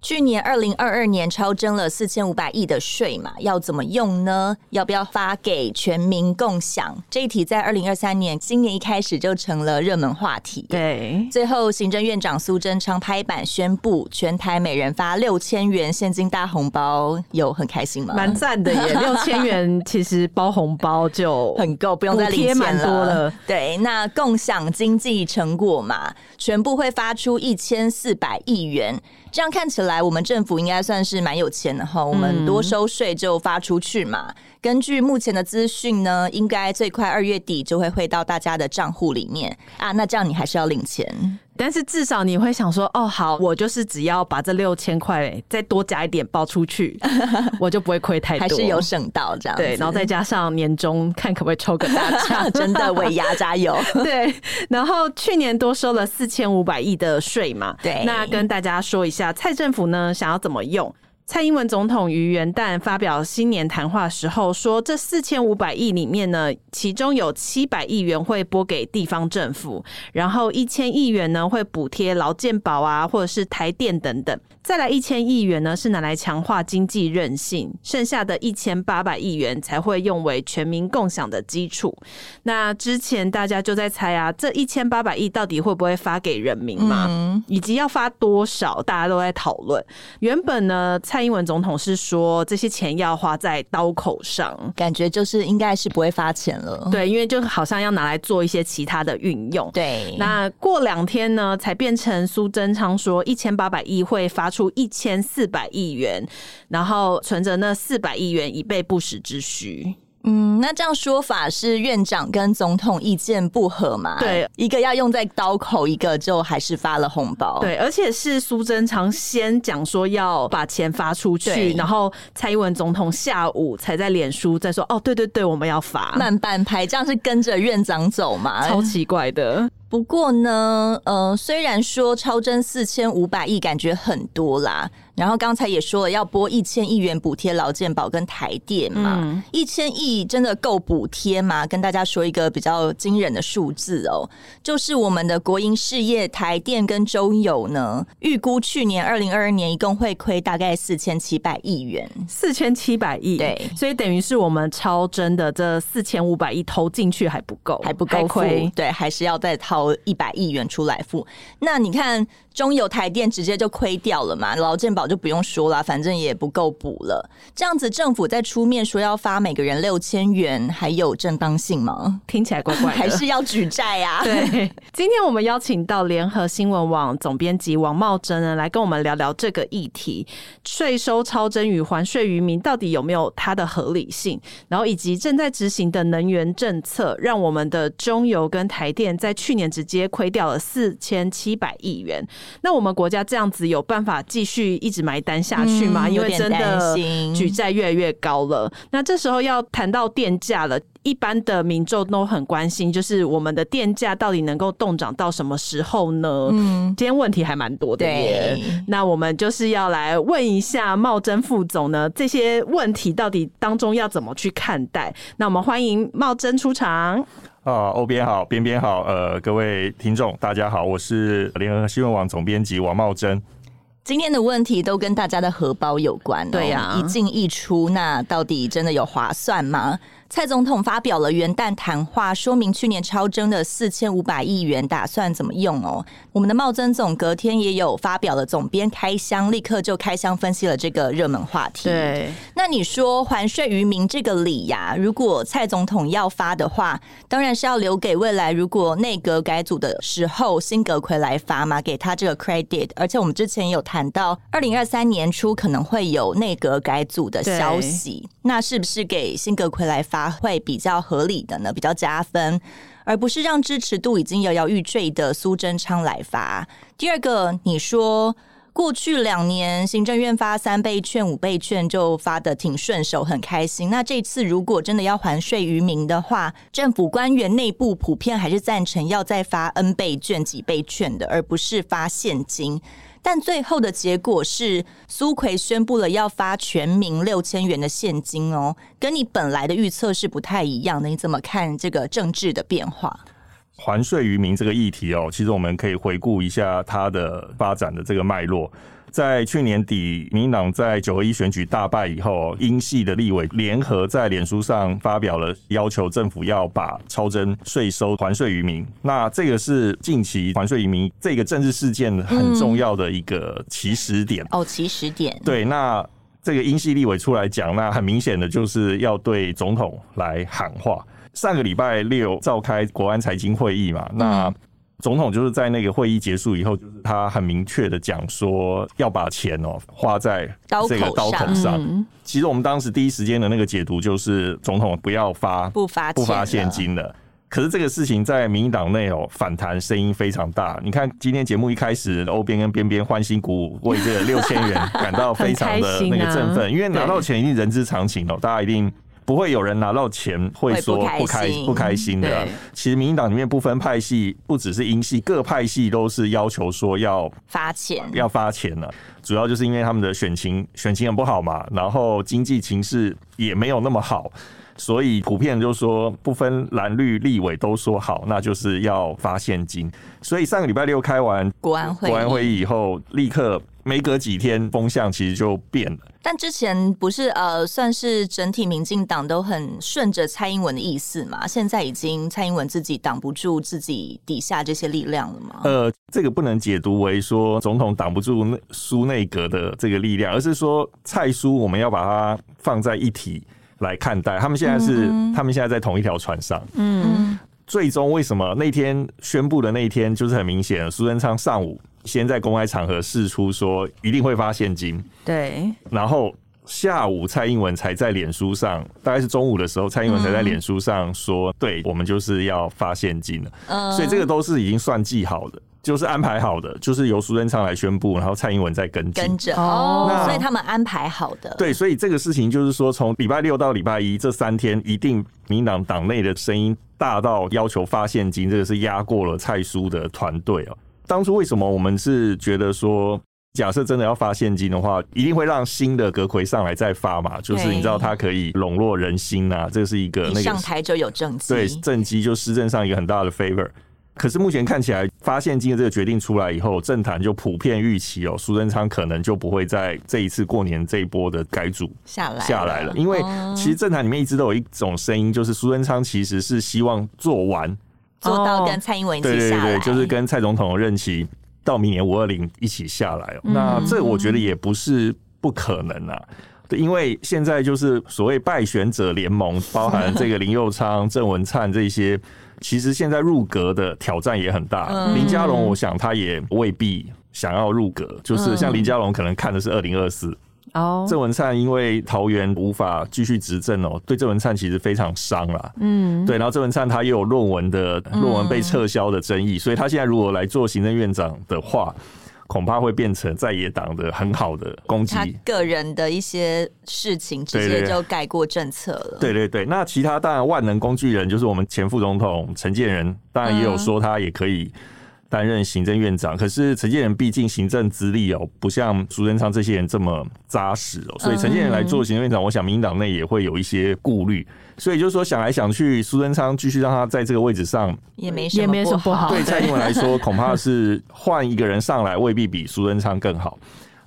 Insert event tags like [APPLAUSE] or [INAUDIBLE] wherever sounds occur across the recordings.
去年二零二二年超征了四千五百亿的税嘛，要怎么用呢？要不要发给全民共享？这一题在二零二三年今年一开始就成了热门话题。对，最后行政院长苏贞昌拍板宣布，全台每人发六千元现金大红包，有很开心吗？蛮赞的耶，[LAUGHS] 六千元其实包红包就很够，不用再贴蛮。多了。对，那共享经济成果嘛，全部会发出一千四百亿元。这样看起来，我们政府应该算是蛮有钱的哈。我们多收税就发出去嘛。嗯、根据目前的资讯呢，应该最快二月底就会汇到大家的账户里面啊。那这样你还是要领钱。但是至少你会想说，哦，好，我就是只要把这六千块再多加一点包出去，[LAUGHS] 我就不会亏太多，还是有省到这样。对，然后再加上年终看可不可以抽个大 [LAUGHS] 奖，真的尾牙加油。[LAUGHS] 对，然后去年多收了四千五百亿的税嘛，对，那跟大家说一下，蔡政府呢想要怎么用？蔡英文总统于元旦发表新年谈话时候说，这四千五百亿里面呢，其中有七百亿元会拨给地方政府，然后一千亿元呢会补贴劳健保啊，或者是台电等等。再来一千亿元呢，是拿来强化经济韧性，剩下的一千八百亿元才会用为全民共享的基础。那之前大家就在猜啊，这一千八百亿到底会不会发给人民嘛？嗯、以及要发多少，大家都在讨论。原本呢，蔡英文总统是说这些钱要花在刀口上，感觉就是应该是不会发钱了。对，因为就好像要拿来做一些其他的运用。对，那过两天呢，才变成苏贞昌说一千八百亿会发出。出一千四百亿元，然后存着那四百亿元以备不时之需。嗯，那这样说法是院长跟总统意见不合嘛？对，一个要用在刀口，一个就还是发了红包。对，而且是苏贞昌先讲说要把钱发出去，然后蔡英文总统下午才在脸书再说哦，对对对，我们要发慢半拍，这样是跟着院长走嘛？超奇怪的。不过呢，呃，虽然说超征四千五百亿感觉很多啦，然后刚才也说了要拨一千亿元补贴劳健保跟台电嘛，一千亿真的够补贴吗？跟大家说一个比较惊人的数字哦，就是我们的国营事业台电跟中油呢，预估去年二零二二年一共会亏大概四千七百亿元，四千七百亿，对，所以等于是我们超征的这四千五百亿投进去还不够，还不够亏，对，还是要再掏。一百亿元出来付，那你看中油台电直接就亏掉了嘛？劳健保就不用说了，反正也不够补了。这样子政府在出面说要发每个人六千元，还有正当性吗？听起来怪怪的，[LAUGHS] 还是要举债啊？[LAUGHS] 对，今天我们邀请到联合新闻网总编辑王茂珍呢，来跟我们聊聊这个议题：税收超征与还税于民到底有没有它的合理性？然后以及正在执行的能源政策，让我们的中油跟台电在去年直接亏掉了四千七百亿元。那我们国家这样子有办法继续一直埋单下去吗？嗯、因为真的举债越来越高了。那这时候要谈到电价了，一般的民众都很关心，就是我们的电价到底能够动涨到什么时候呢？嗯，今天问题还蛮多的耶。那我们就是要来问一下茂贞副总呢，这些问题到底当中要怎么去看待？那我们欢迎茂贞出场。啊，欧编好，边边好，呃，各位听众大家好，我是联合新闻网总编辑王茂珍。今天的问题都跟大家的荷包有关哦，对呀，一进一出，那到底真的有划算吗？蔡总统发表了元旦谈话，说明去年超征的四千五百亿元打算怎么用哦。我们的茂增总隔天也有发表了总编开箱，立刻就开箱分析了这个热门话题。对，那你说还税于民这个理呀？如果蔡总统要发的话，当然是要留给未来如果内阁改组的时候，辛格奎来发嘛，给他这个 credit。而且我们之前也有谈到，二零二三年初可能会有内阁改组的消息，那是不是给辛格奎来发？会比较合理的呢，比较加分，而不是让支持度已经摇摇欲坠的苏贞昌来发。第二个，你说过去两年行政院发三倍券、五倍券就发的挺顺手，很开心。那这次如果真的要还税于民的话，政府官员内部普遍还是赞成要再发 N 倍券、几倍券的，而不是发现金。但最后的结果是，苏奎宣布了要发全民六千元的现金哦，跟你本来的预测是不太一样的。你怎么看这个政治的变化？还税于民这个议题哦，其实我们可以回顾一下它的发展的这个脉络。在去年底，民进党在九合一选举大败以后，英系的立委联合在脸书上发表了要求政府要把超征税收还税于民。那这个是近期还税于民这个政治事件很重要的一个起始点。嗯、哦，起始点。对，那这个英系立委出来讲，那很明显的就是要对总统来喊话。上个礼拜六召开国安财经会议嘛，那。总统就是在那个会议结束以后，就是他很明确的讲说要把钱哦花在这个刀口上。其实我们当时第一时间的那个解读就是总统不要发不发不发现金了。可是这个事情在民进党内哦反弹声音非常大。你看今天节目一开始，欧边跟边边欢欣鼓舞，为这个六千元感到非常的那个振奋，因为拿到钱一定人之常情哦，大家一定。不会有人拿到钱会说不开不开心的。其实民进党里面不分派系，不只是英系，各派系都是要求说要发钱，要发钱了。主要就是因为他们的选情选情很不好嘛，然后经济情势也没有那么好，所以普遍就说不分蓝绿立委都说好，那就是要发现金。所以上个礼拜六开完国安会国安会议以后，立刻。没隔几天，风向其实就变了。但之前不是呃，算是整体民进党都很顺着蔡英文的意思嘛？现在已经蔡英文自己挡不住自己底下这些力量了吗？呃，这个不能解读为说总统挡不住苏内阁的这个力量，而是说蔡苏我们要把它放在一体来看待。他们现在是，嗯、他们现在在同一条船上。嗯，最终为什么那天宣布的那一天就是很明显，苏贞昌上午。先在公开场合示出说一定会发现金，对，然后下午蔡英文才在脸书上，大概是中午的时候，蔡英文才在脸书上说，对我们就是要发现金了，嗯，所以这个都是已经算计好的，就是安排好的，就是由苏贞昌来宣布，然后蔡英文再跟进，跟着。哦，所以他们安排好的，对，所以这个事情就是说，从礼拜六到礼拜一这三天，一定民党党内的声音大到要求发现金，这个是压过了蔡苏的团队哦。当初为什么我们是觉得说，假设真的要发现金的话，一定会让新的阁揆上来再发嘛？就是你知道他可以笼络人心啊，这是一个那个上台就有政绩，对政绩就施政上一个很大的 favor。可是目前看起来，发现金的这个决定出来以后，政坛就普遍预期哦，苏贞昌可能就不会在这一次过年这一波的改组下来下来了，因为其实政坛里面一直都有一种声音，就是苏贞昌其实是希望做完。做到跟蔡英文一起下来，对对对，就是跟蔡总统的任期到明年五二零一起下来。嗯、那这我觉得也不是不可能啊，对，因为现在就是所谓败选者联盟，包含这个林佑昌、郑文灿这些，其实现在入阁的挑战也很大。嗯、林佳龙，我想他也未必想要入阁，就是像林佳龙可能看的是二零二四。哦，郑文灿因为桃园无法继续执政哦，对郑文灿其实非常伤啦。嗯，对，然后郑文灿他又有论文的论文被撤销的争议，所以他现在如果来做行政院长的话，恐怕会变成在野党的很好的攻击。他个人的一些事情直接就盖过政策了。对对对，那其他当然万能工具人就是我们前副总统陈建仁，当然也有说他也可以。担任行政院长，可是陈建仁毕竟行政资历哦，不像苏贞昌这些人这么扎实哦，所以陈建仁来做行政院长，我想民进党内也会有一些顾虑，所以就是说想来想去，苏贞昌继续让他在这个位置上也没什么不好。对蔡英文来说，[LAUGHS] 恐怕是换一个人上来未必比苏贞昌更好，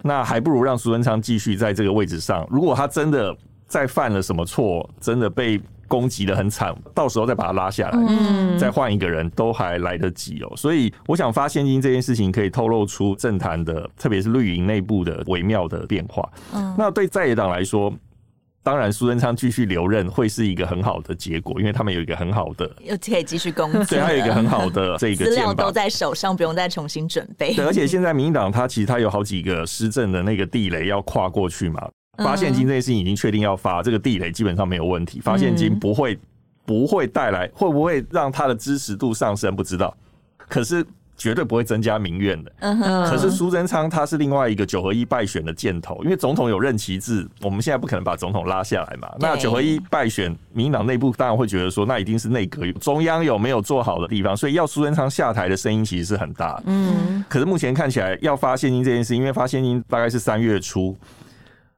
那还不如让苏贞昌继续在这个位置上。如果他真的再犯了什么错，真的被。攻击的很惨，到时候再把他拉下来，嗯、再换一个人都还来得及哦。所以，我想发现金这件事情可以透露出政坛的，特别是绿营内部的微妙的变化。嗯、那对在野党来说，当然苏贞昌继续留任会是一个很好的结果，因为他们有一个很好的，又可以继续工作，对，他有一个很好的 [LAUGHS] 这个资料都在手上，不用再重新准备。对，而且现在民进党他其实他有好几个施政的那个地雷要跨过去嘛。发现金这件事情已经确定要发，这个地雷基本上没有问题。发现金不会不会带来，会不会让他的支持度上升？不知道。可是绝对不会增加民怨的。可是苏贞昌他是另外一个九合一败选的箭头，因为总统有任期制，我们现在不可能把总统拉下来嘛。那九合一败选，民进党内部当然会觉得说，那一定是内阁中央有没有做好的地方，所以要苏贞昌下台的声音其实是很大的。嗯。可是目前看起来要发现金这件事，因为发现金大概是三月初。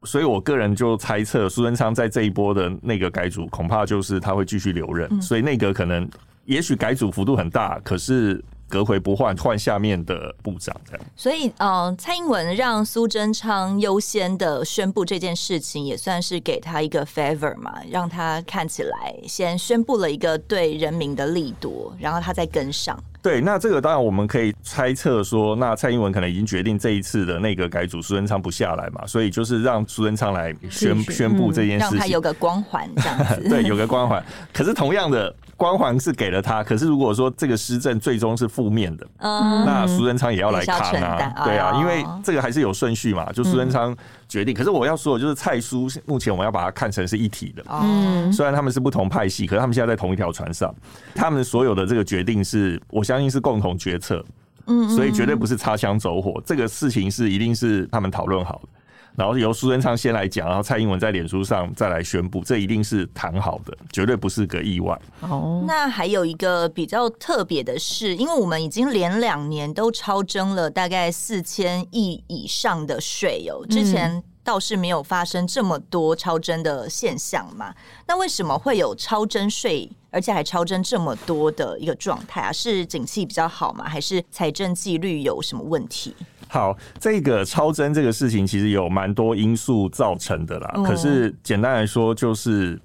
所以，我个人就猜测，苏贞昌在这一波的内阁改组，恐怕就是他会继续留任。所以，内阁可能也许改组幅度很大，可是隔回不换，换下面的部长这样。所以，呃，蔡英文让苏贞昌优先的宣布这件事情，也算是给他一个 favor 嘛，让他看起来先宣布了一个对人民的力度，然后他再跟上。对，那这个当然我们可以猜测说，那蔡英文可能已经决定这一次的那个改组，苏贞昌不下来嘛，所以就是让苏贞昌来宣宣布这件事情，让他有个光环这样子。[LAUGHS] 对，有个光环。可是同样的光环是给了他，可是如果说这个施政最终是负面的，嗯，那苏贞昌也要来扛啊，对啊，因为这个还是有顺序嘛，就苏贞昌。决定，可是我要说的就是蔡苏目前我们要把它看成是一体的。嗯，虽然他们是不同派系，可是他们现在在同一条船上，他们所有的这个决定是我相信是共同决策。嗯，所以绝对不是擦枪走火，这个事情是一定是他们讨论好的。然后由苏贞昌先来讲，然后蔡英文在脸书上再来宣布，这一定是谈好的，绝对不是个意外。哦，那还有一个比较特别的是，因为我们已经连两年都超征了大概四千亿以上的税哦，之前倒是没有发生这么多超征的现象嘛。那为什么会有超征税，而且还超增这么多的一个状态啊？是景气比较好吗？还是财政纪律有什么问题？好，这个超增这个事情其实有蛮多因素造成的啦。嗯、可是简单来说，就是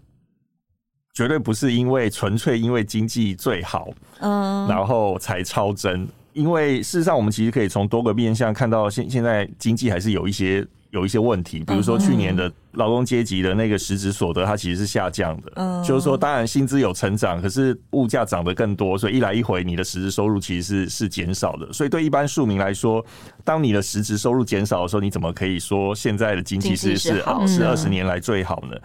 绝对不是因为纯粹因为经济最好，嗯，然后才超增。因为事实上，我们其实可以从多个面向看到，现现在经济还是有一些。有一些问题，比如说去年的劳工阶级的那个实质所得，它其实是下降的。嗯，就是说，当然薪资有成长，可是物价涨得更多，所以一来一回，你的实质收入其实是是减少的。所以对一般庶民来说，当你的实质收入减少的时候，你怎么可以说现在的经济是是是二十年来最好呢？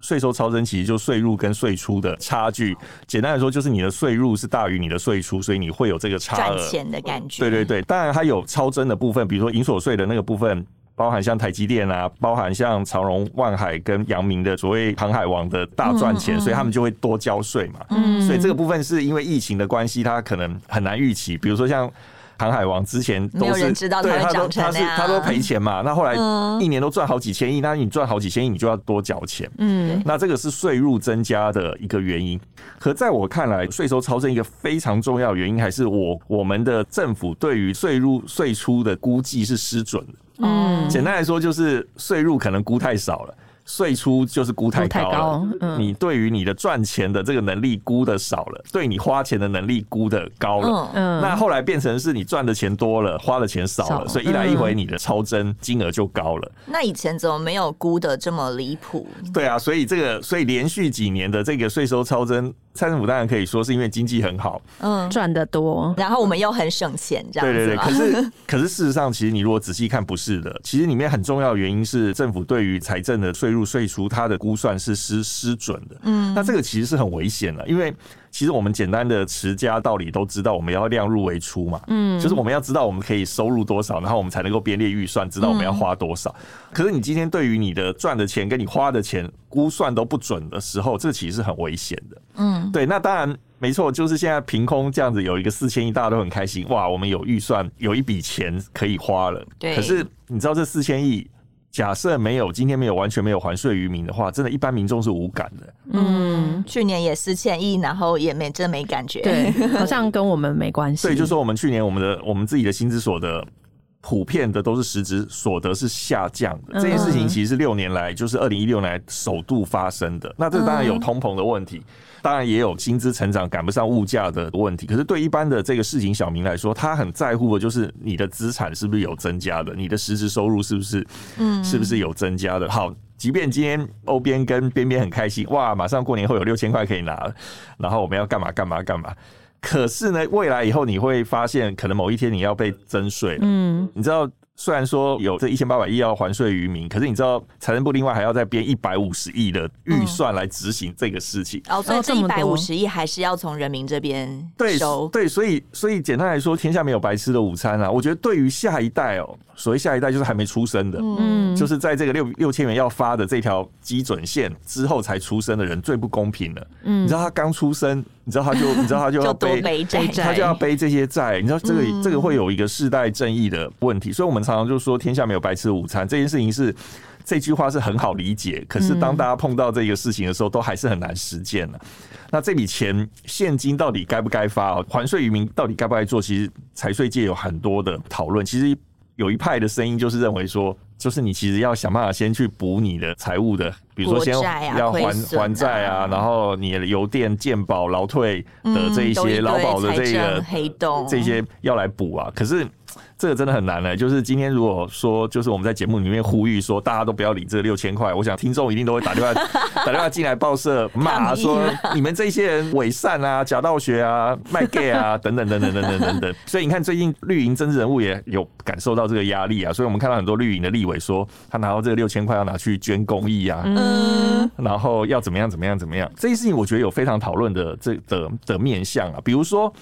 税收超征其实就税入跟税出的差距，简单来说就是你的税入是大于你的税出，所以你会有这个差额赚钱的感觉。对对对，当然它有超征的部分，比如说银所税的那个部分。包含像台积电啊，包含像长荣、万海跟阳明的所谓航海王的大赚钱，所以他们就会多交税嘛。嗯，所以这个部分是因为疫情的关系，它可能很难预期。比如说像。航海王之前都是知道他对他都他是他都赔钱嘛，那后来一年都赚好几千亿，那你赚好几千亿，你就要多缴钱。嗯，那这个是税入增加的一个原因。可在我看来，税收超增一个非常重要的原因，还是我我们的政府对于税入税出的估计是失准的。简单来说就是税入可能估太少了。税出就是估太高了，高嗯、你对于你的赚钱的这个能力估的少了，对你花钱的能力估的高了，嗯，那后来变成是你赚的钱多了，花的钱少了，少所以一来一回你的超增金额就高了。那以前怎么没有估的这么离谱？对啊，所以这个所以连续几年的这个税收超增。蔡政府当然可以说是因为经济很好，嗯，赚得多，然后我们又很省钱，这样子。对对对，[LAUGHS] 可是可是事实上，其实你如果仔细看，不是的。其实里面很重要的原因是政府对于财政的税入税出，它的估算是失失准的。嗯，那这个其实是很危险的，因为。其实我们简单的持家道理都知道，我们要量入为出嘛，嗯，就是我们要知道我们可以收入多少，然后我们才能够编列预算，知道我们要花多少。可是你今天对于你的赚的钱跟你花的钱估算都不准的时候，这其实是很危险的。嗯，对，那当然没错，就是现在凭空这样子有一个四千亿，大家都很开心，哇，我们有预算，有一笔钱可以花了。对，可是你知道这四千亿？假设没有今天没有完全没有还税于民的话，真的，一般民众是无感的。嗯，去年也四千亿，然后也没真没感觉，对，好像跟我们没关系。所以就说我们去年我们的我们自己的薪资所得，普遍的都是实质所得是下降的。嗯、这件事情其实是六年来，就是二零一六年来首度发生的。那这当然有通膨的问题。嗯当然也有薪资成长赶不上物价的问题，可是对一般的这个市井小民来说，他很在乎的就是你的资产是不是有增加的，你的实质收入是不是，嗯，是不是有增加的。好，即便今天欧边跟边边很开心，哇，马上过年后有六千块可以拿了，然后我们要干嘛干嘛干嘛。可是呢，未来以后你会发现，可能某一天你要被征税了，嗯，你知道。虽然说有这一千八百亿要还税于民，可是你知道财政部另外还要再编一百五十亿的预算来执行这个事情。哦，所以这一百五十亿还是要从人民这边收。对对，所以所以简单来说，天下没有白吃的午餐啊。我觉得对于下一代哦，所谓下一代就是还没出生的，嗯，就是在这个六六千元要发的这条基准线之后才出生的人最不公平了。嗯，你知道他刚出生，你知道他就 [LAUGHS] 你知道他就要背他就要背这些债，你知道这个、嗯、这个会有一个世代正义的问题，所以我们。常常就说天下没有白吃的午餐，这件事情是这句话是很好理解，可是当大家碰到这个事情的时候，都还是很难实践了。那这笔钱现金到底该不该发？还税于民到底该不该做？其实财税界有很多的讨论。其实有一派的声音就是认为说，就是你其实要想办法先去补你的财务的，比如说先要还还债啊，然后你的邮电、健保、劳退的这一些劳保的这个黑洞，这些要来补啊。可是。这个真的很难呢。就是今天如果说，就是我们在节目里面呼吁说，大家都不要理这六千块，我想听众一定都会打电话 [LAUGHS] 打电话进来报社骂说，你们这些人伪善啊、假道学啊、卖 gay 啊等等等等等等等等。所以你看，最近绿营政治人物也有感受到这个压力啊。所以我们看到很多绿营的立委说，他拿到这个六千块要拿去捐公益啊，嗯，然后要怎么样怎么样怎么样。这些事情我觉得有非常讨论的这的的面向啊，比如说。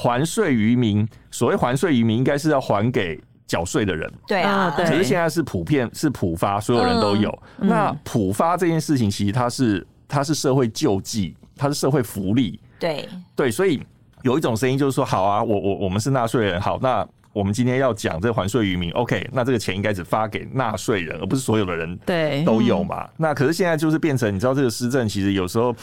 还税于民，所谓还税于民，应该是要还给缴税的人。对啊，对。可是现在是普遍是普发，所有人都有。嗯、那普发这件事情，其实它是它是社会救济，它是社会福利。对对，所以有一种声音就是说，好啊，我我我们是纳税人，好，那我们今天要讲这还税于民，OK，那这个钱应该只发给纳税人，而不是所有的人对都有嘛。嗯、那可是现在就是变成，你知道这个施政其实有时候。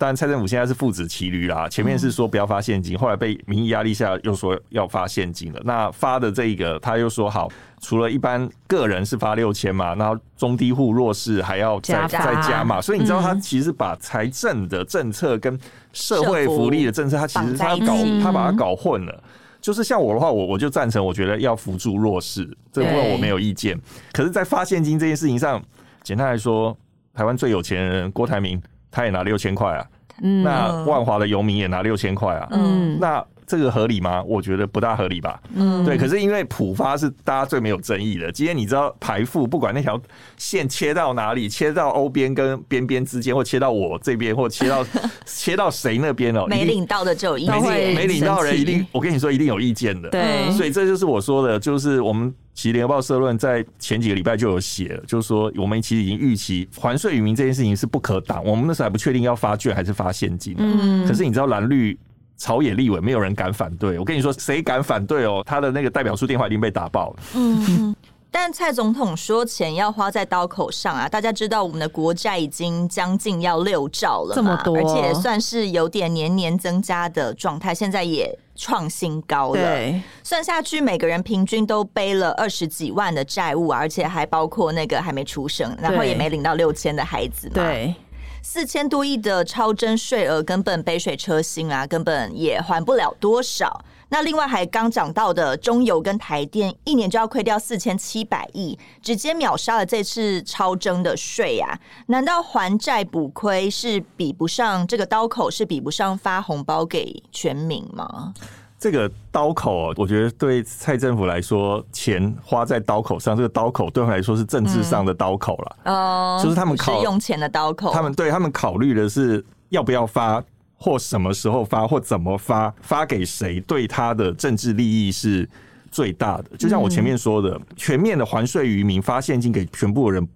当然，蔡政府现在是父子骑驴啦。前面是说不要发现金，后来被民意压力下又说要发现金了。那发的这一个，他又说好，除了一般个人是发六千嘛，然后中低户弱势还要再再加嘛。所以你知道，他其实把财政的政策跟社会福利的政策，他其实他搞他把它搞混了。就是像我的话，我我就赞成，我觉得要扶助弱势，这部分我没有意见。可是，在发现金这件事情上，简单来说，台湾最有钱人郭台铭。他也拿六千块啊，嗯，那万华的游民也拿六千块啊，嗯，那这个合理吗？我觉得不大合理吧，嗯，对。可是因为浦发是大家最没有争议的，今天你知道排富不管那条线切到哪里，切到欧边跟边边之间，或切到我这边，或切到 [LAUGHS] 切到谁那边哦，没领到的就有意见，没领到的人一定，我跟你说一定有意见的，对。所以这就是我说的，就是我们。其实联合报社论在前几个礼拜就有写了，就是说我们其实已经预期还税于民这件事情是不可挡。我们那时候还不确定要发券还是发现金。嗯，可是你知道蓝绿朝野立委没有人敢反对。我跟你说，谁敢反对哦？他的那个代表处电话已经被打爆了。嗯，[LAUGHS] 但蔡总统说钱要花在刀口上啊！大家知道我们的国债已经将近要六兆了，这么多，而且算是有点年年增加的状态。现在也。创新高了，对，算下去每个人平均都背了二十几万的债务，而且还包括那个还没出生，然后也没领到六千的孩子嘛。对，四千多亿的超征税额根本杯水车薪啊，根本也还不了多少。那另外还刚讲到的中油跟台电，一年就要亏掉四千七百亿，直接秒杀了这次超征的税啊！难道还债补亏是比不上这个刀口，是比不上发红包给全民吗？这个刀口，我觉得对蔡政府来说，钱花在刀口上，这个刀口对他们来说是政治上的刀口了。哦、嗯，就是他们考用钱的刀口，他们对他们考虑的是要不要发。或什么时候发，或怎么发，发给谁，对他的政治利益是最大的。就像我前面说的，全面的还税于民，发现金给全部的人，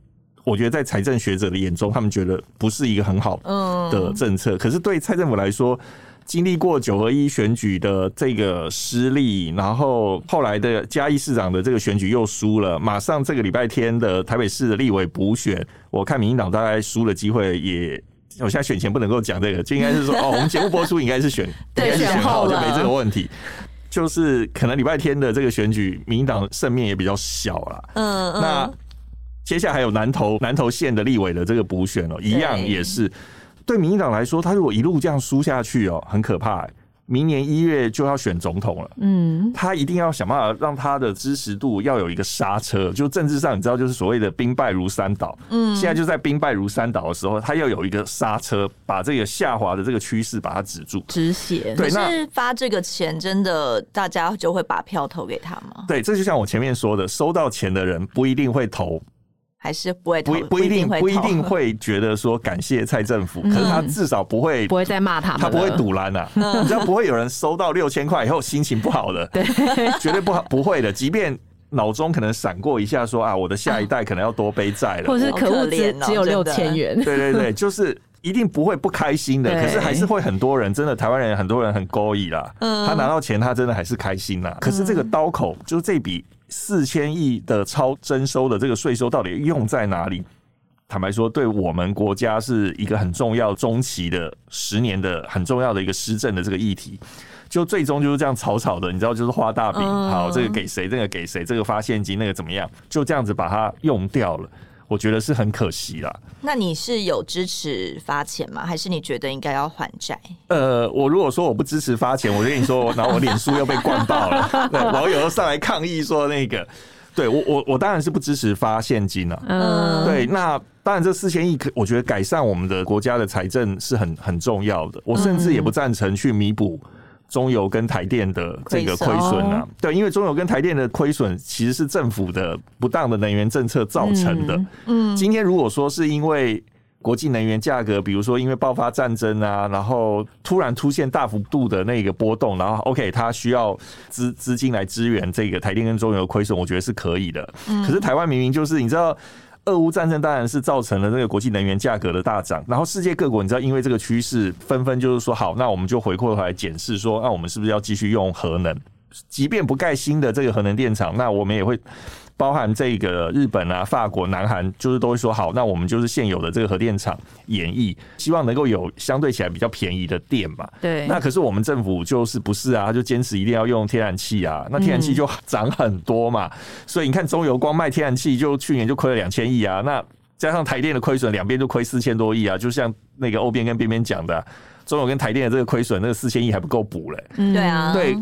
我觉得在财政学者的眼中，他们觉得不是一个很好的政策。可是对蔡政府来说，经历过九合一选举的这个失利，然后后来的嘉义市长的这个选举又输了，马上这个礼拜天的台北市的立委补选，我看民进党大概输的机会也。我现在选前不能够讲这个，就应该是说哦，我们节目播出应该是选，应该是选后就没这个问题。就是可能礼拜天的这个选举，民进党胜面也比较小了。嗯嗯。那接下来还有南投南投县的立委的这个补选哦，一样也是对民进党来说，他如果一路这样输下去哦，很可怕。明年一月就要选总统了，嗯，他一定要想办法让他的支持度要有一个刹车。就政治上，你知道，就是所谓的兵败如山倒，嗯，现在就在兵败如山倒的时候，他要有一个刹车，把这个下滑的这个趋势把它止住，止血。对，那发这个钱真的大家就会把票投给他吗？对，这就像我前面说的，收到钱的人不一定会投。还是不会不不一定不一定 [LAUGHS] 会觉得说感谢蔡政府，可是他至少不会不会再骂他，他不会赌烂啊，你知道不会有人收到六千块以后心情不好的，对，[LAUGHS] 绝对不好不会的，即便脑中可能闪过一下说啊，我的下一代可能要多背债了，或者是可恶只只有六千元，对对对，[LAUGHS] 就是一定不会不开心的，可是还是会很多人真的台湾人很多人很勾引啦，他拿到钱他真的还是开心啦，可是这个刀口就是这笔。四千亿的超征收的这个税收到底用在哪里？坦白说，对我们国家是一个很重要、中期的十年的很重要的一个施政的这个议题，就最终就是这样草草的，你知道，就是画大饼，好，这个给谁，这个给谁，这个发现金，那个怎么样，就这样子把它用掉了。我觉得是很可惜啦。那你是有支持发钱吗？还是你觉得应该要还债？呃，我如果说我不支持发钱，我跟你说，然后我脸书又被灌爆了，[LAUGHS] 对，网友又上来抗议说那个，对我我我当然是不支持发现金了。嗯，对，那当然这四千亿，可我觉得改善我们的国家的财政是很很重要的。我甚至也不赞成去弥补。中油跟台电的这个亏损啊，对，因为中油跟台电的亏损其实是政府的不当的能源政策造成的。嗯，今天如果说是因为国际能源价格，比如说因为爆发战争啊，然后突然出现大幅度的那个波动，然后 OK，它需要资资金来支援这个台电跟中油的亏损，我觉得是可以的。可是台湾明明就是你知道。俄乌战争当然是造成了这个国际能源价格的大涨，然后世界各国你知道，因为这个趋势，纷纷就是说好，那我们就回过头来检视说，那我们是不是要继续用核能？即便不盖新的这个核能电厂，那我们也会。包含这个日本啊、法国、南韩，就是都会说好，那我们就是现有的这个核电厂演绎，希望能够有相对起来比较便宜的电嘛。对。那可是我们政府就是不是啊？他就坚持一定要用天然气啊。那天然气就 [LAUGHS] 涨很多嘛。嗯、所以你看中油光卖天然气就去年就亏了两千亿啊。那加上台电的亏损，两边就亏四千多亿啊。就像那个欧边跟边边讲的，中油跟台电的这个亏损，那个四千亿还不够补嘞。嗯，对啊。对。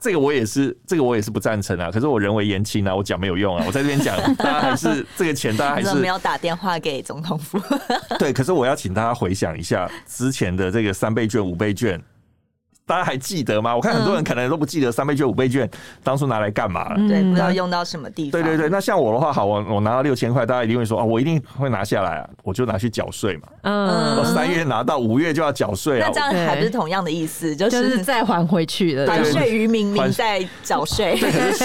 这个我也是，这个我也是不赞成啊。可是我人为言轻啊，我讲没有用啊。我在这边讲，[LAUGHS] 大家还是这个钱，大家还是没有打电话给总统府。对，可是我要请大家回想一下之前的这个三倍券、五倍券。大家还记得吗？我看很多人可能都不记得三倍券、五倍券当初拿来干嘛了。对，不知道用到什么地方。对对对，那像我的话，好，我我拿到六千块，大家一定会说啊，我一定会拿下来啊，我就拿去缴税嘛。嗯，我三月拿到，五月就要缴税啊。那这样还不是同样的意思，就是再还回去的，还税于民，民在缴税，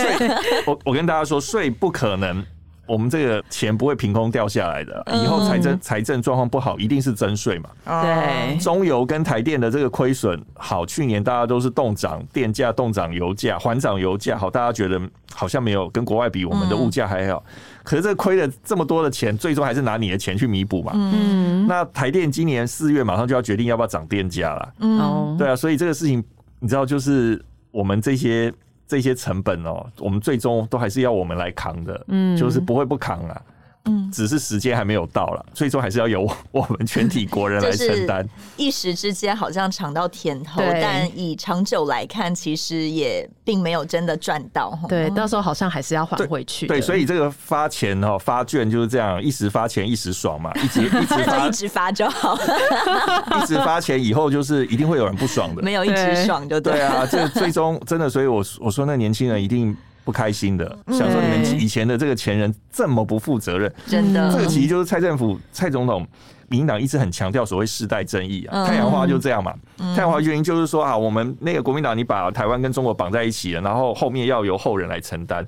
[LAUGHS] 我我跟大家说，税不可能。我们这个钱不会凭空掉下来的，以后财政财政状况不好，一定是征税嘛。对，中油跟台电的这个亏损，好，去年大家都是动涨电价、动涨油价、缓涨油价，好，大家觉得好像没有跟国外比，我们的物价还好。可是这亏了这么多的钱，最终还是拿你的钱去弥补嘛。嗯，那台电今年四月马上就要决定要不要涨电价了。嗯，对啊，所以这个事情你知道，就是我们这些。这些成本哦，我们最终都还是要我们来扛的，嗯，就是不会不扛啊。嗯，只是时间还没有到了，最终还是要由 [LAUGHS] 我们全体国人来承担。一时之间好像尝到甜头，但以长久来看，其实也并没有真的赚到。对，到时候好像还是要还回去对。对，所以这个发钱哦，发券就是这样，一时发钱一时爽嘛，[LAUGHS] 一直一直发，一直发就好。[LAUGHS] 一直发钱以后，就是一定会有人不爽的。没有一直爽就对。对啊，这最终真的，所以我我说那年轻人一定。不开心的，想说你们以前的这个前人这么不负责任，真的，这个其实就是蔡政府、蔡总统、民进党一直很强调所谓世代正义啊。太阳花就这样嘛，太阳花原因就是说啊，我们那个国民党你把台湾跟中国绑在一起了，然后后面要由后人来承担。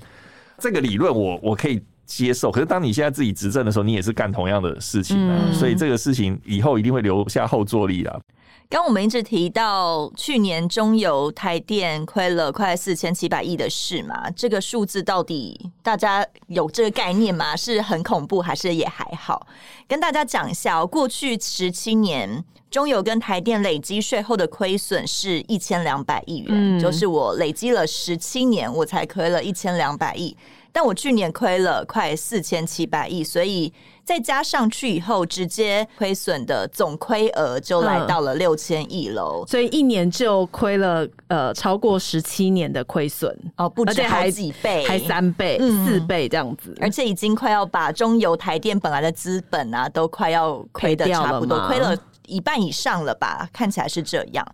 这个理论我我可以接受，可是当你现在自己执政的时候，你也是干同样的事情啊，所以这个事情以后一定会留下后坐力啊。刚我们一直提到去年中油、台电亏了快四千七百亿的事嘛，这个数字到底大家有这个概念吗？是很恐怖，还是也还好？跟大家讲一下哦，过去十七年中油跟台电累积税后的亏损是一千两百亿元，嗯，就是我累积了十七年，我才亏了一千两百亿。但我去年亏了快四千七百亿，所以再加上去以后，直接亏损的总亏额就来到了六千亿喽。所以一年就亏了呃超过十七年的亏损哦，不止好几倍，还三倍、嗯、四倍这样子，而且已经快要把中油、台电本来的资本啊都快要亏的差不多，亏了一半以上了吧？看起来是这样。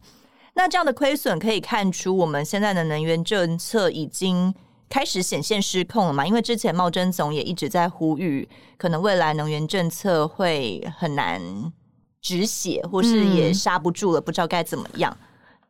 那这样的亏损可以看出，我们现在的能源政策已经开始显现失控了嘛？因为之前茂贞总也一直在呼吁，可能未来能源政策会很难止血，或是也刹不住了，不知道该怎么样。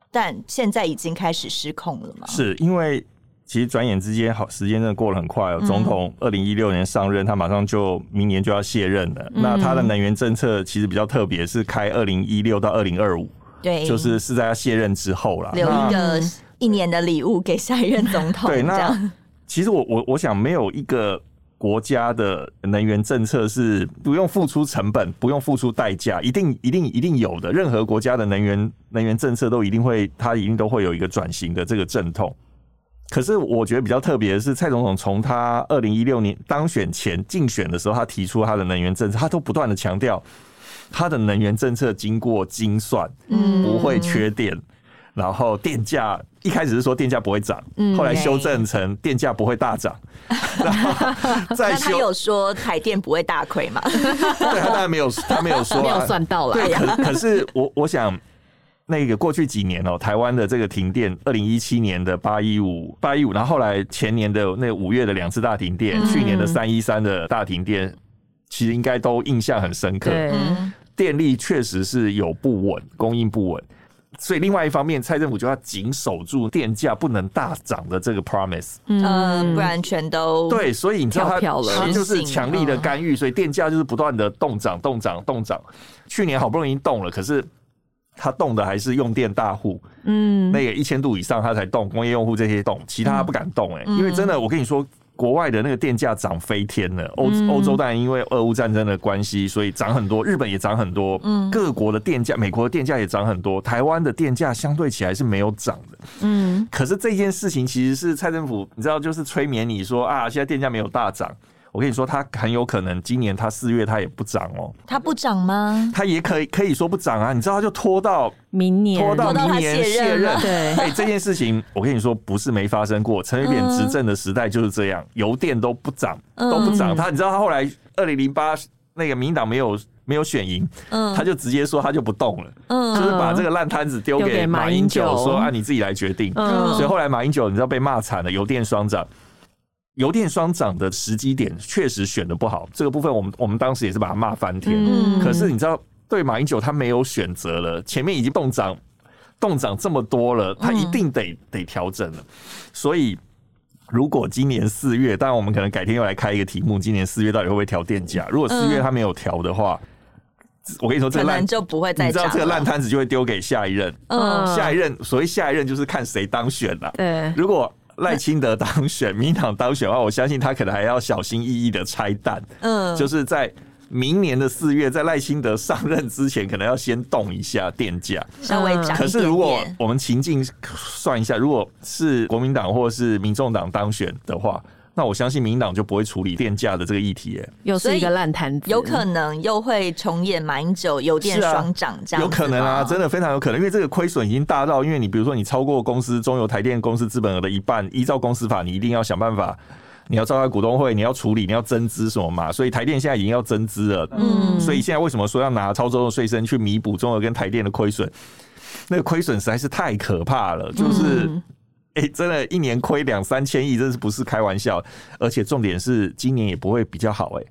但现在已经开始失控了嘛？是因为其实转眼之间，好时间真的过得很快哦。总统二零一六年上任，他马上就明年就要卸任了。那他的能源政策其实比较特别，是开二零一六到二零二五。对，就是是在他卸任之后啦，留一个一年的礼物给下一任总统。对，那其实我我我想，没有一个国家的能源政策是不用付出成本、不用付出代价，一定一定一定有的。任何国家的能源能源政策都一定会，它一定都会有一个转型的这个阵痛。可是我觉得比较特别的是，蔡总统从他二零一六年当选前竞选的时候，他提出他的能源政策，他都不断的强调。他的能源政策经过精算，嗯，不会缺电，然后电价一开始是说电价不会涨，嗯，后来修正成电价不会大涨，然后再修，他有说台电不会大亏吗？对，他当然没有，他没有说，没有算到了。对，可可是我我想，那个过去几年哦，台湾的这个停电，二零一七年的八一五八一五，然后后来前年的那五月的两次大停电，去年的三一三的大停电，其实应该都印象很深刻。对。电力确实是有不稳，供应不稳，所以另外一方面，蔡政府就要紧守住电价不能大涨的这个 promise，嗯，不然全都对，所以你知道他他就是强力的干预，所以电价就是不断的动涨、动涨、动涨。去年好不容易动了，可是他动的还是用电大户，嗯，那个一千度以上他才动，工业用户这些动，其他不敢动哎、欸，因为真的，我跟你说。国外的那个电价涨飞天了，欧欧洲当然因为俄乌战争的关系，所以涨很多。日本也涨很多，各国的电价，美国的电价也涨很多。台湾的电价相对起来是没有涨的，嗯。可是这件事情其实是蔡政府，你知道，就是催眠你说啊，现在电价没有大涨。我跟你说，它很有可能今年它四月它也不涨哦。它不涨吗？它也可以可以说不涨啊。你知道，它就拖到明年，拖到明年卸任。对，哎，这件事情我跟你说不是没发生过。陈水扁执政的时代就是这样，油电都不涨，都不涨。他你知道他后来二零零八那个民进党没有没有选赢，他就直接说他就不动了，嗯就是把这个烂摊子丢给马英九，说啊你自己来决定。所以后来马英九你知道被骂惨了，油电双涨。油电双涨的时机点确实选的不好，这个部分我们我们当时也是把他骂翻天。嗯、可是你知道，对马英九他没有选择了，前面已经动涨动涨这么多了，他一定得得调整了。所以，如果今年四月，当然我们可能改天又来开一个题目，今年四月到底会不会调电价？如果四月他没有调的话，嗯、我跟你说，这个烂就不会再。你知道这个烂摊子就会丢给下一任。嗯，下一任所谓下一任就是看谁当选了。对，如果。赖清德当选，民党当选的话，我相信他可能还要小心翼翼的拆弹。嗯，就是在明年的四月，在赖清德上任之前，可能要先动一下电价，稍微涨。可是如果我们情境算一下，如果是国民党或者是民众党当选的话。那我相信民党就不会处理电价的这个议题，哎，又是一个烂摊子，有可能又会重演马英九油电双涨这样，有可能啊，真的非常有可能，因为这个亏损已经大到，因为你比如说你超过公司中油台电公司资本额的一半，依照公司法，你一定要想办法，你要召开股东会，你要处理，你要增资什么嘛，所以台电现在已经要增资了，嗯，所以现在为什么说要拿超州的税身去弥补中油跟台电的亏损？那个亏损实在是太可怕了，就是。嗯哎、欸，真的，一年亏两三千亿，真是不是开玩笑。而且重点是，今年也不会比较好。哎，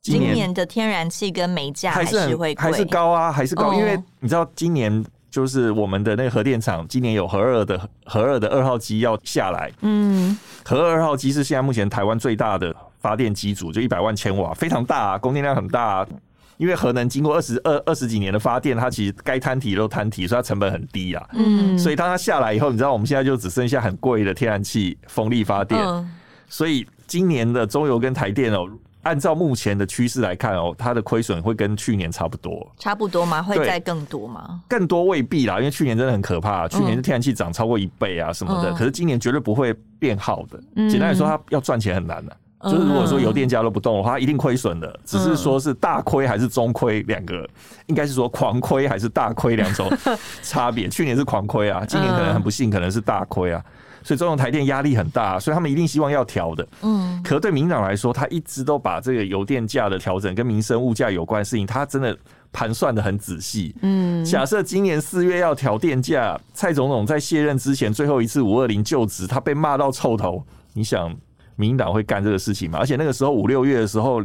今年的天然气跟煤价还是会还是高啊，还是高。因为你知道，今年就是我们的那个核电厂，今年有核二的核二的二号机要下来。嗯，核二二号机是现在目前台湾最大的发电机组，就一百万千瓦，非常大啊，供电量很大啊。因为核能经过二十二二十几年的发电，它其实该摊提都摊提，所以它成本很低啊。嗯，所以当它下来以后，你知道我们现在就只剩下很贵的天然气风力发电。嗯，所以今年的中油跟台电哦，按照目前的趋势来看哦，它的亏损会跟去年差不多。差不多吗？会再更多吗？更多未必啦，因为去年真的很可怕，去年的天然气涨超过一倍啊什么的。可是今年绝对不会变好的。简单来说，它要赚钱很难的。就是如果说油电价都不动的话，它一定亏损的。只是说是大亏还是中亏两个，应该是说狂亏还是大亏两种 [LAUGHS] 差别。去年是狂亏啊，今年可能很不幸，可能是大亏啊。所以中油台电压力很大，所以他们一定希望要调的。嗯，可对民党来说，他一直都把这个油电价的调整跟民生物价有关的事情，他真的盘算的很仔细。嗯，假设今年四月要调电价，蔡总统在卸任之前最后一次五二零就职，他被骂到臭头，你想？民进党会干这个事情嘛？而且那个时候五六月的时候，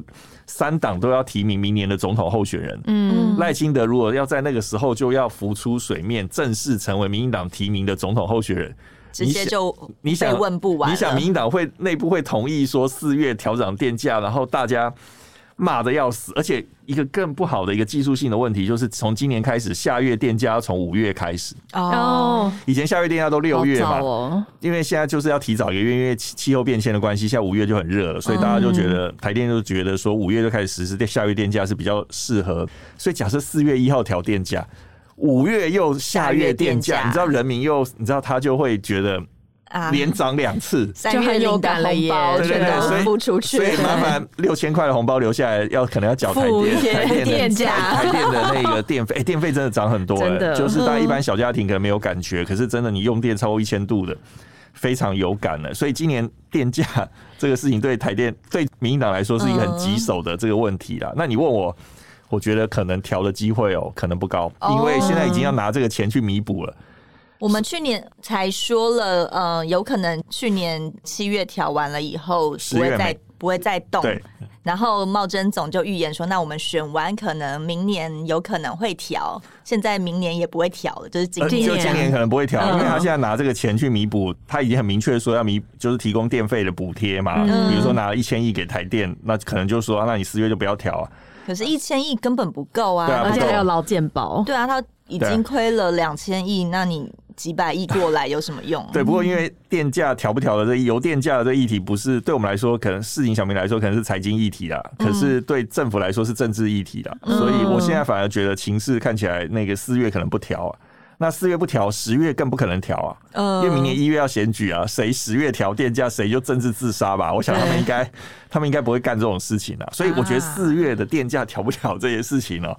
三党都要提名明年的总统候选人。嗯，赖清德如果要在那个时候就要浮出水面，正式成为民进党提名的总统候选人，直接就你想问不完？你想民进党会内部会同意说四月调整电价，然后大家？骂的要死，而且一个更不好的一个技术性的问题，就是从今年开始，下月电价要从五月开始哦。以前下月电价都六月嘛，哦，因为现在就是要提早一个月，因为气候变迁的关系，现在五月就很热了，所以大家就觉得台电就觉得说五月就开始实施下月电价是比较适合。所以假设四月一号调电价，五月又下月电价，你知道人民又你知道他就会觉得。啊，连涨两次，就很有感了耶！对对对，所以所以麻烦六千块的红包留下来，要可能要缴台电台电价台电的那个电费，[LAUGHS] 哎，电费真的涨很多，哎，就是大家一般小家庭可能没有感觉，可是真的你用电超过一千度的，非常有感了。所以今年电价这个事情对台电 [LAUGHS] 对民进党来说是一个很棘手的这个问题啦。那你问我，我觉得可能调的机会哦，可能不高，因为现在已经要拿这个钱去弥补了。我们去年才说了，呃，有可能去年七月调完了以后不会再不会再动。对。然后茂贞总就预言说，那我们选完可能明年有可能会调，现在明年也不会调了，就是今年。就今年可能不会调，因为他现在拿这个钱去弥补，他已经很明确说要弥，就是提供电费的补贴嘛。嗯比如说拿了一千亿给台电，那可能就说，那你十月就不要调啊。可是，一千亿根本不够啊，而且还有劳健保。对啊，他已经亏了两千亿，那你。几百亿过来有什么用？对，不过因为电价调不调的这油电价的这议题，不是对我们来说，可能市井小民来说可能是财经议题啦，可是对政府来说是政治议题啦。所以我现在反而觉得情势看起来，那个四月可能不调啊，那四月不调，十月更不可能调啊，因为明年一月要选举啊，谁十月调电价，谁就政治自杀吧。我想他们应该，他们应该不会干这种事情啊。所以我觉得四月的电价调不调这些事情呢。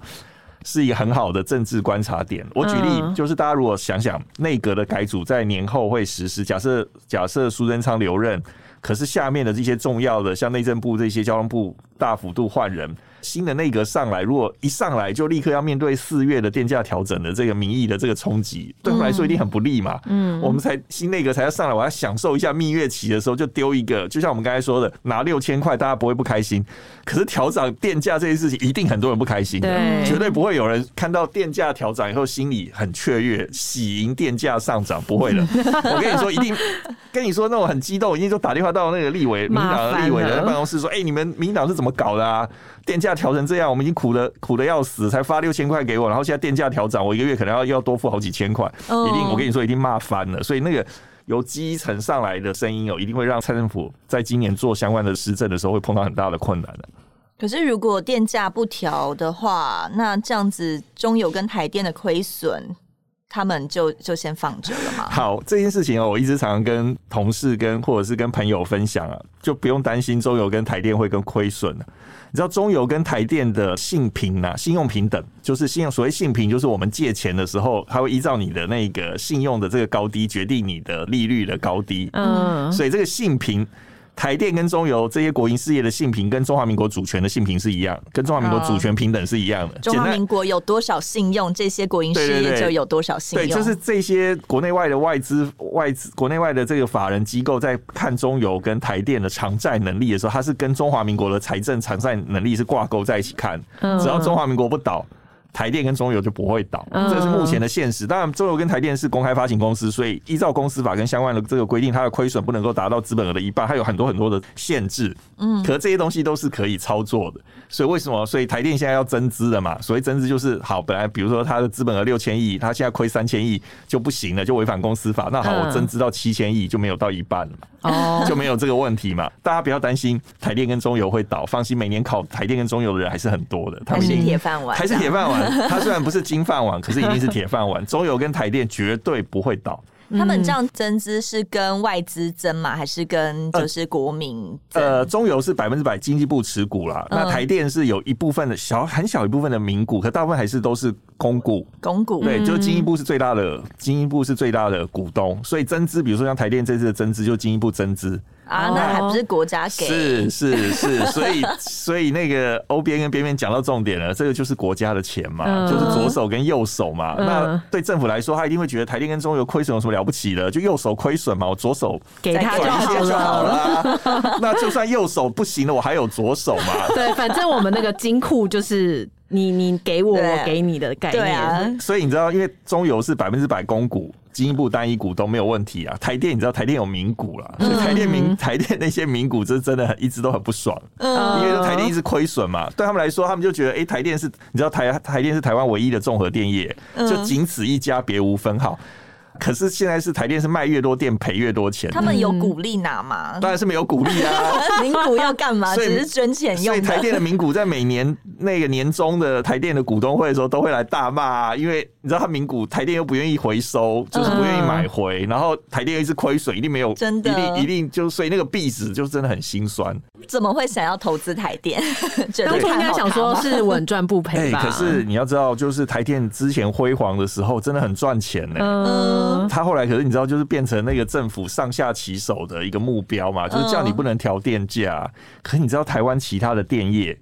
是一个很好的政治观察点。我举例，就是大家如果想想内阁的改组在年后会实施，假设假设苏贞昌留任，可是下面的这些重要的，像内政部这些交通部大幅度换人。新的内阁上来，如果一上来就立刻要面对四月的电价调整的这个民意的这个冲击，对他们来说一定很不利嘛。嗯，我们才新内阁才要上来，我要享受一下蜜月期的时候，就丢一个，就像我们刚才说的，拿六千块，大家不会不开心。可是调涨电价这件事情，一定很多人不开心的，绝对不会有人看到电价调涨以后心里很雀跃，喜迎电价上涨，不会的。[LAUGHS] 我跟你说，一定跟你说那种很激动，一定就打电话到那个立委、民党的立委的办公室说：“哎，你们民党是怎么搞的啊？电价调成这样，我们已经苦的苦的要死，才发六千块给我，然后现在电价调涨，我一个月可能要要多付好几千块，一定我跟你说一定骂翻了。所以那个由基层上来的声音哦，一定会让蔡政府在今年做相关的施政的时候会碰到很大的困难的。可是如果电价不调的话，那这样子中油跟台电的亏损。他们就就先放着了嘛。好，这件事情哦，我一直常常跟同事跟或者是跟朋友分享啊，就不用担心中油跟台电会跟亏损。你知道中油跟台电的信评啊，信用平等，就是信用所谓信评，就是我们借钱的时候，它会依照你的那个信用的这个高低决定你的利率的高低。嗯，所以这个信评。台电跟中油这些国营事业的性平跟中华民国主权的性平是一样，跟中华民国主权平等是一样的。中华民国有多少信用，这些国营事业就有多少信用。对，就是这些国内外的外资、外资国内外的这个法人机构在看中油跟台电的偿债能力的时候，它是跟中华民国的财政偿债能力是挂钩在一起看。只要中华民国不倒。台电跟中油就不会倒，这是目前的现实。当然，中油跟台电是公开发行公司，所以依照公司法跟相关的这个规定，它的亏损不能够达到资本额的一半，它有很多很多的限制。嗯，可是这些东西都是可以操作的。所以为什么？所以台电现在要增资了嘛？所以增资就是好，本来比如说它的资本额六千亿，它现在亏三千亿就不行了，就违反公司法。那好，我增资到七千亿就没有到一半了嘛。哦，就没有这个问题嘛？大家不要担心台电跟中油会倒，放心，每年考台电跟中油的人还是很多的，他们还是铁饭碗，还是铁饭碗。[LAUGHS] 它虽然不是金饭碗，可是一定是铁饭碗。中油跟台电绝对不会倒。他们这样增资是跟外资增嘛？还是跟就是国民？呃，中油是百分之百经济部持股啦。嗯、那台电是有一部分的小很小一部分的民股，可大部分还是都是公股。公股对，就是经济部是最大的，经济部是最大的股东，所以增资，比如说像台电这次的增资，就经济部增资。啊，那还不是国家给？是是是，[LAUGHS] 所以所以那个欧边跟边边讲到重点了，这个就是国家的钱嘛，嗯、就是左手跟右手嘛。嗯、那对政府来说，他一定会觉得台电跟中油亏损有什么了不起的？就右手亏损嘛，我左手给他就好了。啊、那就算右手不行了，我还有左手嘛。[LAUGHS] 对，反正我们那个金库就是你你给我，我给你的概念。对啊，所以你知道，因为中油是百分之百公股。进一步单一股都没有问题啊，台电你知道台电有名股啦，所以台电名台电那些名股这真的一直都很不爽，因为台电一直亏损嘛，对他们来说，他们就觉得哎、欸，台电是你知道台台电是台湾唯一的综合电业，就仅此一家，别无分号。可是现在是台电是卖越多电赔越多钱，他们有鼓励拿吗？当然是没有鼓励啊，[LAUGHS] 民股要干嘛？只是捐钱用。所以台电的民股在每年那个年终的台电的股东会的时候，都会来大骂啊，因为你知道他民股台电又不愿意回收，就是不愿意买回，然后台电又一直亏损，一定没有，真的，一定一定就所以那个壁纸就真的很心酸。怎么会想要投资台电？[LAUGHS] 当初应该想说是稳赚不赔吧？可是你要知道，就是台电之前辉煌的时候，真的很赚钱呢。嗯。他后来可是你知道，就是变成那个政府上下其手的一个目标嘛，就是叫你不能调电价。可是你知道台湾其他的电业，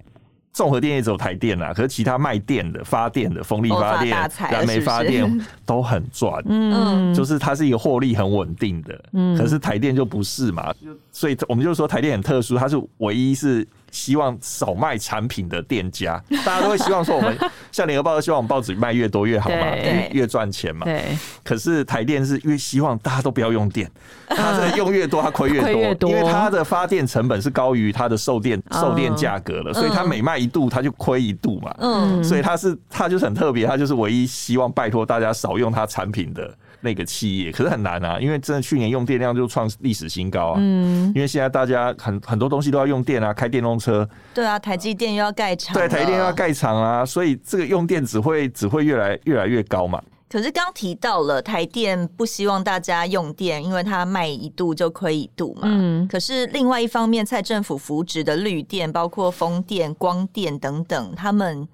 综合电业只有台电啊，可是其他卖电的、发电的、风力发电、燃煤发电都很赚。嗯，就是它是一个获利很稳定的。嗯，可是台电就不是嘛，所以我们就说台电很特殊，它是唯一是。希望少卖产品的店家，[LAUGHS] 大家都会希望说，我们像联合报都希望我们报纸卖越多越好嘛，越越赚钱嘛。对。可是台电是越希望大家都不要用电，它这用越多，它亏越多，因为它的发电成本是高于它的售电售电价格的，所以它每卖一度，它就亏一度嘛。嗯。所以它是它就是很特别，它就是唯一希望拜托大家少用它产品的。那个企业可是很难啊，因为真的去年用电量就创历史新高啊。嗯，因为现在大家很很多东西都要用电啊，开电动车。对啊，台积电又要盖厂。对，台积电又要盖厂啊，所以这个用电只会只会越来越来越高嘛。可是刚提到了台电不希望大家用电，因为它卖一度就亏一度嘛。嗯。可是另外一方面，蔡政府扶植的绿电，包括风电、光电等等，他们。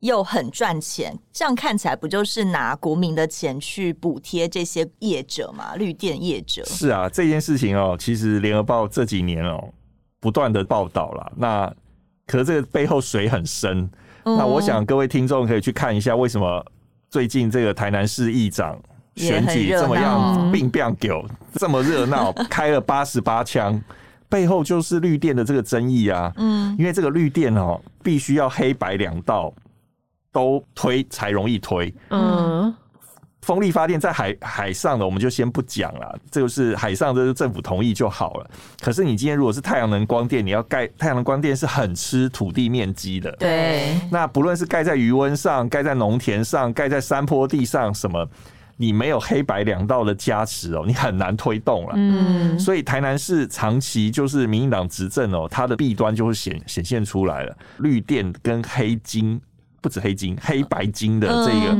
又很赚钱，这样看起来不就是拿国民的钱去补贴这些业者吗？绿电业者是啊，这件事情哦，其实联合报这几年哦不断的报道了，那可是这个背后水很深。嗯、那我想各位听众可以去看一下，为什么最近这个台南市议长选举这么样兵变狗这么热闹，[LAUGHS] 开了八十八枪，背后就是绿电的这个争议啊。嗯，因为这个绿电哦，必须要黑白两道。都推才容易推，嗯，风力发电在海海上的我们就先不讲了，这就是海上，这是政府同意就好了。可是你今天如果是太阳能光电，你要盖太阳能光电是很吃土地面积的，对。那不论是盖在余温上、盖在农田上、盖在山坡地上，什么你没有黑白两道的加持哦，你很难推动了。嗯，所以台南市长期就是民进党执政哦，它的弊端就会显显现出来了，绿电跟黑金。不止黑金，黑白金的这个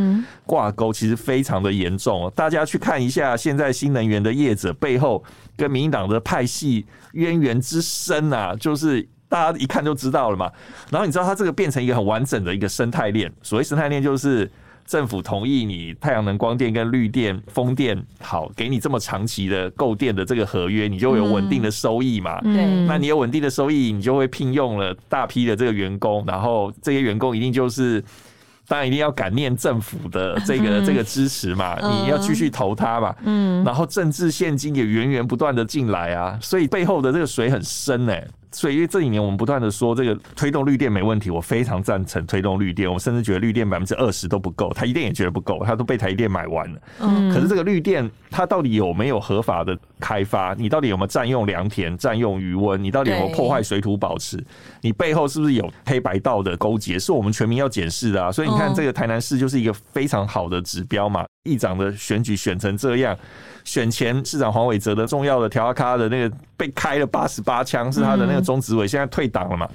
挂钩其实非常的严重哦。大家去看一下，现在新能源的业者背后跟民进党的派系渊源之深啊，就是大家一看就知道了嘛。然后你知道它这个变成一个很完整的一个生态链，所谓生态链就是。政府同意你太阳能光电跟绿电、风电，好，给你这么长期的购电的这个合约，你就有稳定的收益嘛。对、嗯，那你有稳定的收益，你就会聘用了大批的这个员工，然后这些员工一定就是，当然一定要感念政府的这个、嗯、这个支持嘛，你要继续投他嘛。嗯，然后政治现金也源源不断的进来啊，所以背后的这个水很深呢、欸。所以，因为这几年我们不断的说这个推动绿电没问题，我非常赞成推动绿电。我甚至觉得绿电百分之二十都不够，台积电也觉得不够，它都被台积电买完了。嗯，可是这个绿电它到底有没有合法的开发？你到底有没有占用良田、占用余温？你到底有没有破坏水土保持？你背后是不是有黑白道的勾结？是我们全民要检视的啊！所以你看，这个台南市就是一个非常好的指标嘛。议长的选举选成这样。选前市长黄伟哲的重要的调阿卡的那个被开了八十八枪，是他的那个中执委，现在退党了嘛？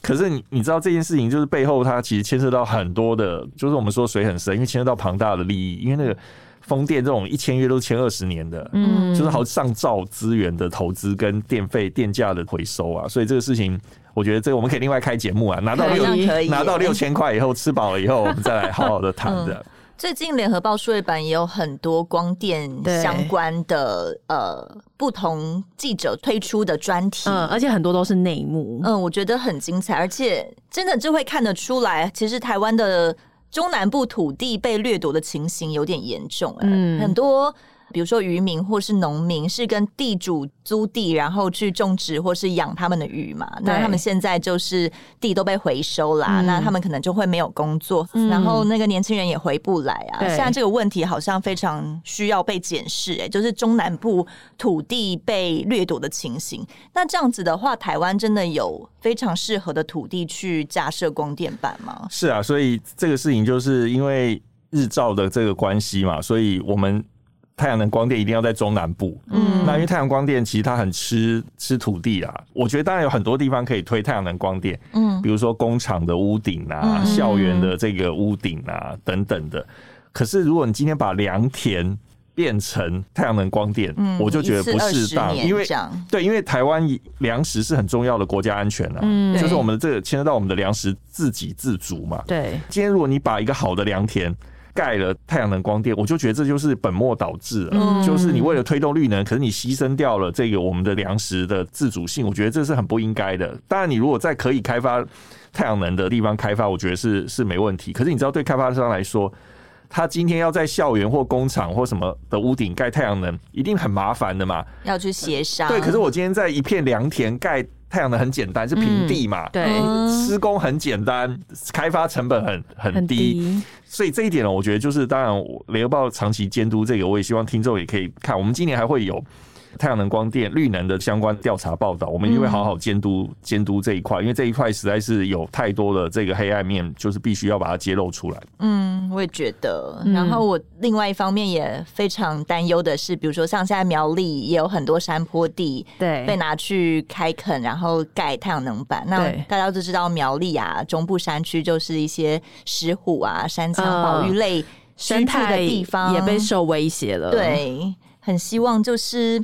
可是你你知道这件事情，就是背后它其实牵涉到很多的，就是我们说水很深，因为牵涉到庞大的利益。因为那个风电这种一签约都签二十年的，嗯，就是好上兆资源的投资跟电费电价的回收啊，所以这个事情，我觉得这个我们可以另外开节目啊，拿到六拿到六千块以后吃饱了以后，我们再来好好的谈的。最近联合报数位版也有很多光电相关的呃不同记者推出的专题，嗯，而且很多都是内幕，嗯，我觉得很精彩，而且真的就会看得出来，其实台湾的中南部土地被掠夺的情形有点严重，嗯，很多。比如说渔民或是农民是跟地主租地，然后去种植或是养他们的鱼嘛。那他们现在就是地都被回收啦，嗯、那他们可能就会没有工作，嗯、然后那个年轻人也回不来啊。现在这个问题好像非常需要被检视，哎，就是中南部土地被掠夺的情形。那这样子的话，台湾真的有非常适合的土地去架设光电板吗？是啊，所以这个事情就是因为日照的这个关系嘛，所以我们。太阳能光电一定要在中南部，嗯，那因为太阳光电其实它很吃吃土地啊。我觉得当然有很多地方可以推太阳能光电，嗯，比如说工厂的屋顶啊、校园的这个屋顶啊等等的。可是如果你今天把良田变成太阳能光电，嗯，我就觉得不适当，因为对，因为台湾粮食是很重要的国家安全啊，嗯，就是我们的这个牵涉到我们的粮食自给自足嘛，对。今天如果你把一个好的良田盖了太阳能光电，我就觉得这就是本末倒置了。嗯、就是你为了推动绿能，可是你牺牲掉了这个我们的粮食的自主性，我觉得这是很不应该的。当然，你如果在可以开发太阳能的地方开发，我觉得是是没问题。可是你知道，对开发商来说，他今天要在校园或工厂或什么的屋顶盖太阳能，一定很麻烦的嘛，要去协商。对，可是我今天在一片良田盖太阳能很简单，是平地嘛，嗯、对，施工很简单，开发成本很很低。很低所以这一点呢，我觉得就是，当然，联合报长期监督这个，我也希望听众也可以看。我们今年还会有。太阳能、光电、绿能的相关调查报道，我们一定会好好监督监、嗯、督这一块，因为这一块实在是有太多的这个黑暗面，就是必须要把它揭露出来。嗯，我也觉得。然后我另外一方面也非常担忧的是，比如说像现在苗栗也有很多山坡地，对，被拿去开垦，然后盖太阳能板。那大家都知道苗栗啊，中部山区就是一些石虎啊、山羌、保育类生态的地方，也被受威胁了。对，很希望就是。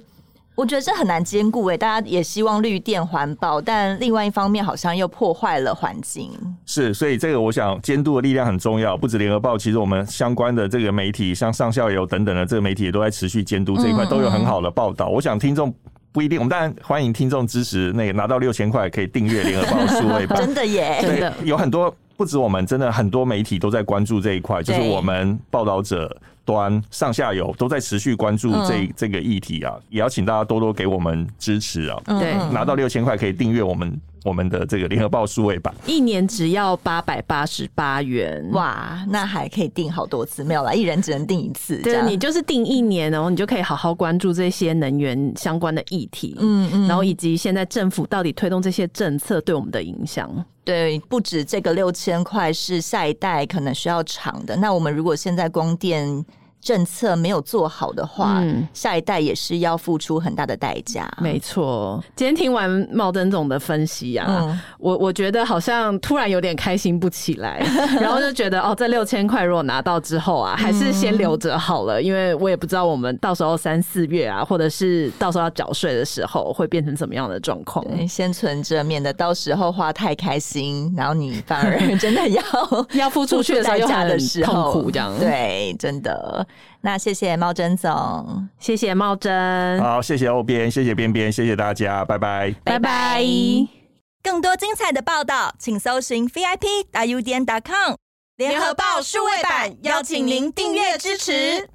我觉得这很难兼顾诶，大家也希望绿电环保，但另外一方面好像又破坏了环境。是，所以这个我想监督的力量很重要。不止联合报，其实我们相关的这个媒体，像上下游等等的这个媒体，也都在持续监督这一块，都有很好的报道。嗯嗯，我想听众不一定，我们当然欢迎听众支持那个拿到六千块可以订阅联合报数位版。[LAUGHS] 真的耶，对，真的有很多不止我们，真的很多媒体都在关注这一块，就是我们报道者。端上下游都在持续关注这这个议题啊，也要请大家多多给我们支持啊。对，拿到六千块可以订阅我们我们的这个联合报数位版，一年只要八百八十八元。哇，那还可以订好多次，没有啦，一人只能订一次。对，你就是订一年哦，你就可以好好关注这些能源相关的议题。嗯嗯，然后以及现在政府到底推动这些政策对我们的影响。对，不止这个六千块是下一代可能需要偿的。那我们如果现在光电政策没有做好的话，嗯、下一代也是要付出很大的代价。没错，今天听完茂登总的分析啊，嗯、我我觉得好像突然有点开心不起来，[LAUGHS] 然后就觉得哦，这六千块如果拿到之后啊，还是先留着好了，嗯、因为我也不知道我们到时候三四月啊，或者是到时候要缴税的时候会变成怎么样的状况。先存着，免得到时候花太开心，然后你反而 [LAUGHS] 真的要 [LAUGHS] 要付出去的代价的时候痛苦这样。对，真的。那谢谢茂珍总，谢谢茂珍，好，谢谢欧边，谢谢边边，谢谢大家，拜拜，拜拜。更多精彩的报道，请搜寻 VIP 大 U 点 com 联合报数位版，邀请您订阅支持。